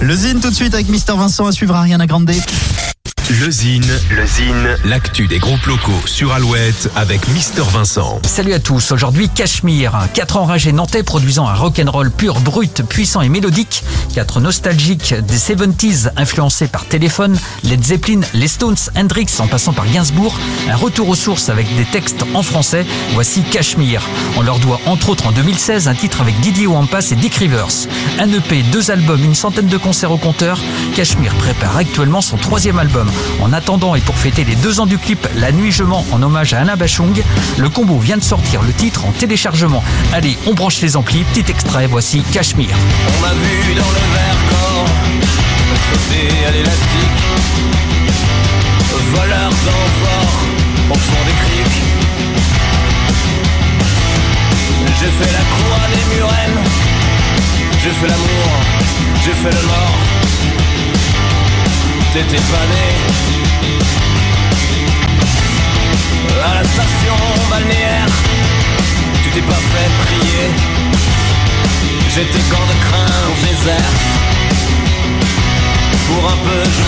Le Zine tout de suite avec Mister Vincent à suivre Ariana Grande. Le Zine, le Zine, l'actu des groupes locaux sur Alouette avec Mister Vincent. Salut à tous, aujourd'hui Cachemire, quatre enragés nantais produisant un rock'n'roll pur, brut, puissant et mélodique, quatre nostalgiques des 70s influencés par téléphone, Led Zeppelin, les Stones, Hendrix en passant par Gainsbourg, un retour aux sources avec des textes en français, voici Cachemire. On leur doit entre autres en 2016 un titre avec Didier Wampas et Dick Rivers. Un EP, deux albums, une centaine de concerts au compteur, Cachemire prépare actuellement son troisième album. En attendant et pour fêter les deux ans du clip La Nuit Je mens en hommage à Alain Bachung, le combo vient de sortir le titre en téléchargement. Allez, on branche les amplis, petit extrait, voici Cachemire. On m'a vu dans le verre corps sauter à l'élastique, voleur d'enfort au fond des criques. J'ai fait la croix des murennes, j'ai fait l'amour, j'ai fait le mort. T'étais pas né À la station balnéaire Tu t'es pas fait prier. J'étais quand de crin au désert. Pour un peu je